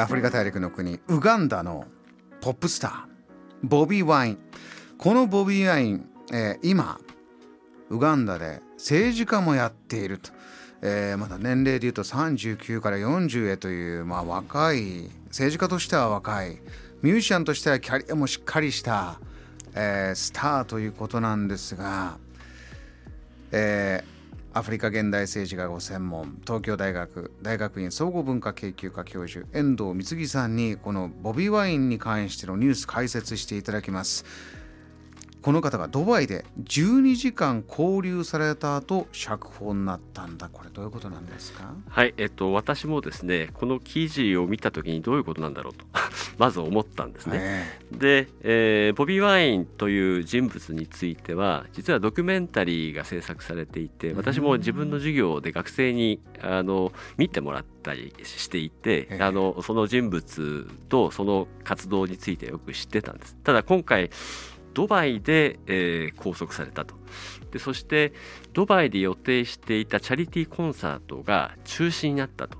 アフリカ大陸の国ウガンダのポップスターボビー・ワイン。このボビー・ワイン、えー今ウガンダで政治家もやっていると、えーまだ年齢でいうと39から40へという、まあ、若い政治家としては若いミュージシャンとしてはキャリアもしっかりした、えースターということなんですが、えーアフリカ現代政治がご専門東京大学大学院総合文化研究科教授遠藤光さんにこのボビーワインに関してのニュース解説していただきます。この方がドバイで12時間拘留された後釈放になったんだ。これどういうことなんですか？はい、えっと、私もですねこの記事を見た時にどういうことなんだろうと まず思ったんですね。えで、えーボビー・ワインという人物については実はドキュメンタリーが制作されていて私も自分の授業で学生にあの見てもらったりしていて、ええ。あのその人物とその活動についてよく知ってたんです。ただ今回ドバイで、えー拘束されたと。でそしてドバイで予定していたチャリティーコンサートが中止になったと。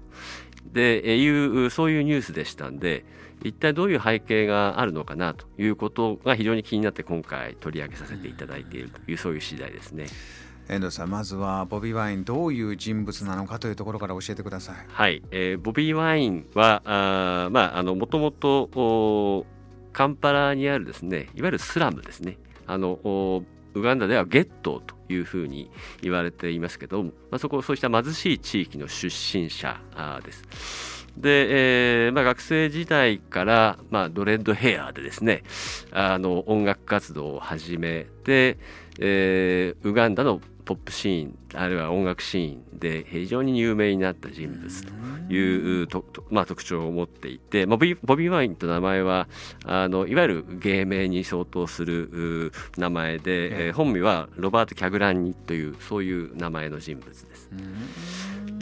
でえーいうそういうニュースでしたんで一体どういう背景があるのかなということが非常に気になって今回取り上げさせていただいていると。いうそういう次第ですね。ー遠藤さんまずはボビー・ワインどういう人物なのかというところから教えてください。はい、えーボビー・ワインはあーまああのもともとおカンパラにあるですねいわゆるスラムですねあのウガンダではゲットというふうに言われていますけど、まあ、そこそうした貧しい地域の出身者です。で、えーまあ、学生時代から、まあ、ドレッドヘアでですねあの音楽活動を始めて、えーウガンダのポップシーンあるいは音楽シーンで非常に有名になった人物というととまあ、特徴を持っていて、まあ、ボビーボビー・ワインと名前はあのいわゆる芸名に相当するう名前で、ええ。えー本名はロバート・キャグランニというそういう名前の人物です。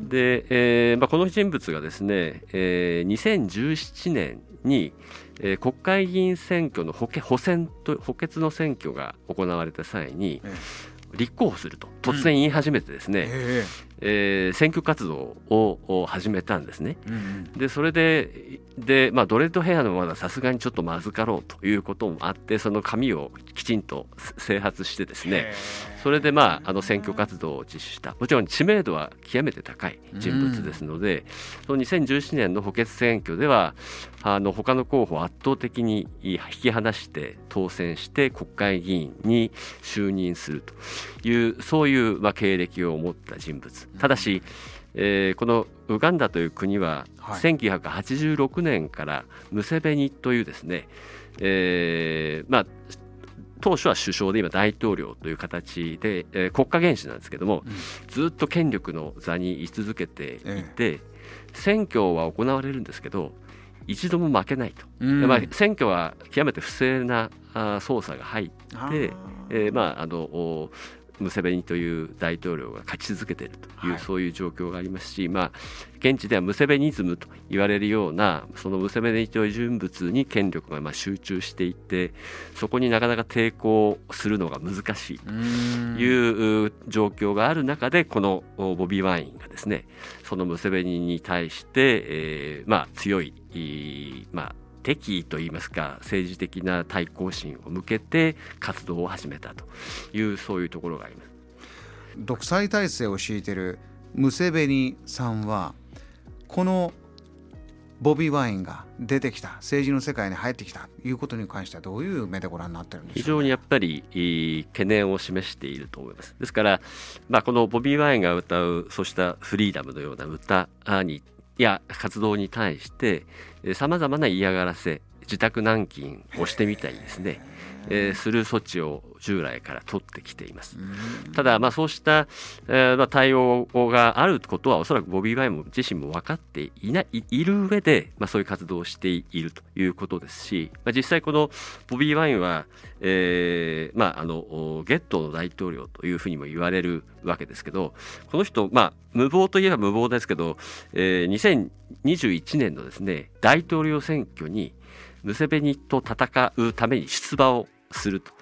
で、えーまあ、この人物がですね、えー2017年に、えー国会議員選挙の補欠補選と補欠の選挙が行われた際にえ立候補すると突然言い始めてですね、え。えー選挙活動をを始めたんですね。うんうん。でそれでで、まあ、ドレッドヘアのまださすがにちょっとまずかろうということもあってその髪をきちんと整髪してですね。それでまああの選挙活動を実施した。もちろん知名度は極めて高い人物ですので、その2017年の補欠選挙ではあの他の候補を圧倒的に引き離して当選して国会議員に就任するというそういうまあ経歴を持った人物ただし、えーこのウガンダという国ははい。1986年からムセベニというですね、えーまあ当初は首相で今大統領という形で、えー国家元首なんですけども、うん。ずっと権力の座に居続けていて、選挙は行われるんですけど一度も負けないと、うん。でまあ、選挙は極めて不正なあー操作が入って、えーまああのおムセベニという大統領が勝ち続けているという、はい。そういう状況がありますし、まあ、現地ではムセベニズムと言われるようなそのムセベニという人物に権力がまあ集中していてそこになかなか抵抗するのが難しいとうんいうう状況がある中でこのおボビー・ワインがですねそのムセベニに対して、えーまあ、強いまあ、敵意といいますか政治的な対抗心を向けて活動を始めたというそういうところがあります。独裁体制を敷いているムセベニさんはこのボビー・ワインが出てきた政治の世界に入ってきたということに関してはどういう目でご覧になってるんでしょう非常にやっぱり懸念を示していると思います。ですから、まあ、このボビー・ワインが歌うそうしたフリーダムのような歌にや活動に対してさまざまな嫌がらせ自宅軟禁をしてみたりですね、えーする措置を従来から取ってきています。ただ、まあ、そうした、えーまあ、対応があることはおそらくボビー・ワインも自身も分かっていないいいる上で、まあ、そういう活動をしているということですし、まあ、実際このボビー・ワインは、えーまあ、あのおゲットーの大統領というふうにも言われるわけですけどこの人、まあ、無謀といえば無謀ですけど、えー2021年のですね大統領選挙にムセベニと戦うために出馬をすると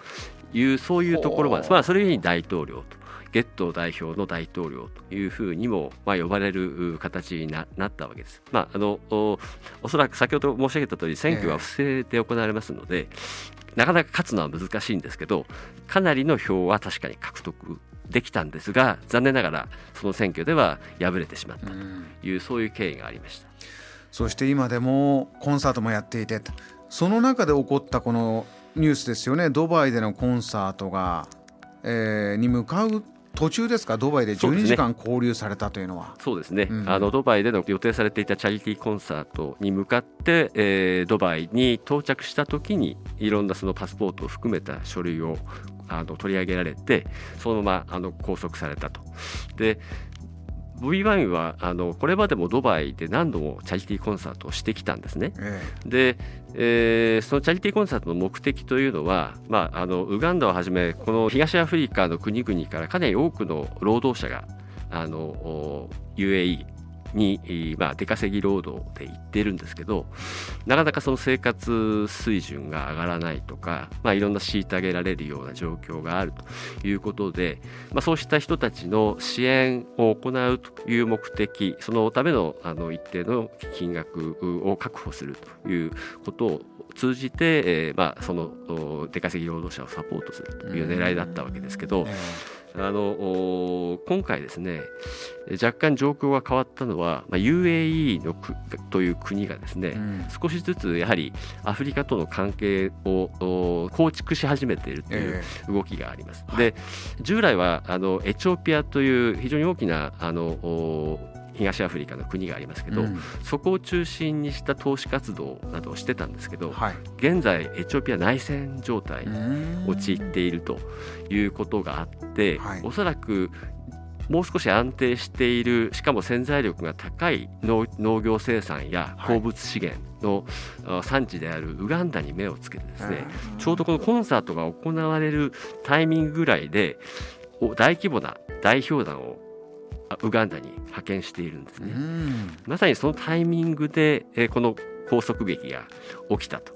いうそういうところまで、まあ、それに大統領とゲット代表の大統領というふうにも、まあ、呼ばれる形になったわけです。まあ、あのおおそらく先ほど申し上げた通り選挙は不正で行われますので、えー、なかなか勝つのは難しいんですけどかなりの票は確かに獲得できたんですが残念ながらその選挙では敗れてしまったという、うん、そういう経緯がありましたそして今でもコンサートもやっていて。その中で起こったこのニュースですよね。ドバイでのコンサートが、えー、に向かう途中ですか？ドバイで12時間交流されたというのは。そうですね、うん、あのドバイでの予定されていたチャリティーコンサートに向かって、えー、ドバイに到着した時にいろんなそのパスポートを含めた書類をあの取り上げられてそのままあの拘束されたと。でボビー・ワインはあのこれまでもドバイで何度もチャリティーコンサートをしてきたんですね。ええ、で、えー、そのチャリティーコンサートの目的というのは、まあ、あのウガンダをはじめこの東アフリカの国々からかなり多くの労働者があの UAE に、まあ、出稼ぎ労働で行ってるんですけどなかなかその生活水準が上がらないとか、まあ、いろんな虐げられるような状況があるということで、まあ、そうした人たちの支援を行うという目的そのためのあの一定の金額を確保するということを通じて、えーまあ、その出稼ぎ労働者をサポートするという狙いだったわけですけど、あの今回ですね若干状況が変わったのは、まあ、UAE のという国がですね、うん、少しずつやはりアフリカとの関係を構築し始めているという動きがあります。えー、で従来はあのエチオピアという非常に大きなあの東アフリカの国がありますけど、うん、そこを中心にした投資活動などをしてたんですけど、はい、現在エチオピア内戦状態に陥っているということがあって、はい、おそらくもう少し安定しているしかも潜在力が高い農業生産や鉱物資源の産地であるウガンダに目をつけてですね、ちょうどこのコンサートが行われるタイミングぐらいで大規模な代表団をウガンダに派遣しているんですね。まさにそのタイミングで、えこの拘束劇が起きたと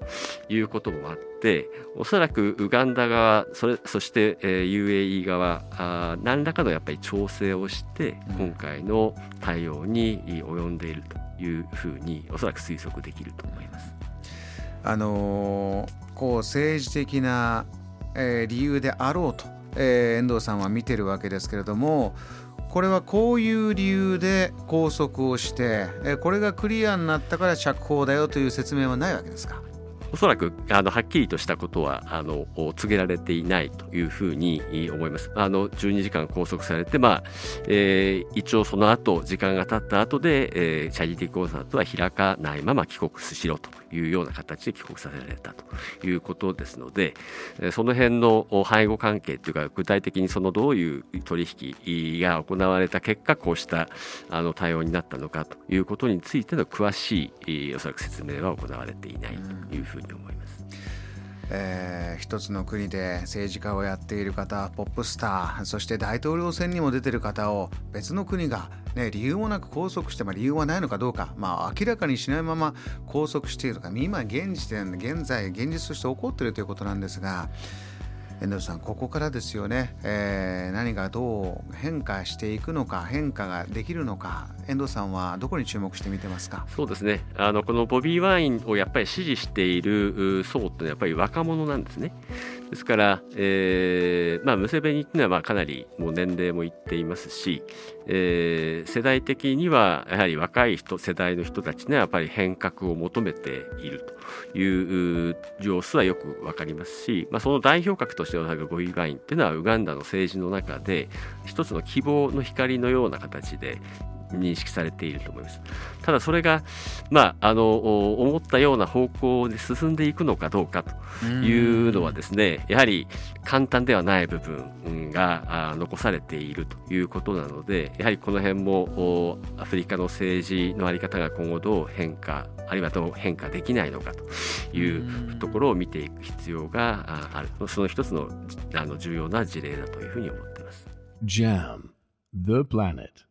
いうこともあっておそらくウガンダ側それそして、え UAE 側あ何らかのやっぱり調整をして今回の対応に及んでいるというふうにおそらく推測できると思います。あのー、こう政治的な、えー、理由であろうと、えー、遠藤さんは見てるわけですけれどもこれはこういう理由で拘束をしてこれがクリアになったから釈放だよという説明はないわけですか？おそらくあのはっきりとしたことはあの告げられていないというふうに思います。あの12時間拘束されて、まあえー、一応その後時間が経った後で、えー、チャリティーコンサートは開かないまま帰国しろというような形で帰国させられたということですので、その辺の背後関係というか具体的にそのどういう取引が行われた結果こうしたあの対応になったのかということについての詳しいおそらく説明は行われていないというふうに思います。えー、一つの国で政治家をやっている方ポップスターそして大統領選にも出てる方を別の国が、ね、理由もなく拘束して、まあ、理由はないのかどうか、まあ、明らかにしないまま拘束しているとか今現時点現在現実として起こっているということなんですが遠藤さんここからですよね、えー、何がどう変化していくのか変化ができるのか。遠藤さんはどこに注目して見てますか？そうですね。あのこのボビー・ワインをやっぱり支持している層ってやっぱり若者なんですね。ですから、えーまあ、ムセベニっていうのはまあかなりもう年齢もいっていますし、えー、世代的にはやはり若い人世代の人たちにはやっぱり変革を求めているという様子はよく分かりますし、まあ、その代表格としてのボビー・ワインっていうのはウガンダの政治の中で一つの希望の光のような形で認識されていると思います。ただそれが、まあ、あの思ったような方向で進んでいくのかどうかというのはですねやはり簡単ではない部分が残されているということなのでやはりこの辺もアフリカの政治の在り方が今後どう変化あるいはどう変化できないのかというところを見ていく必要があるその一つのあの重要な事例だというふうに思っています。JAM The Planet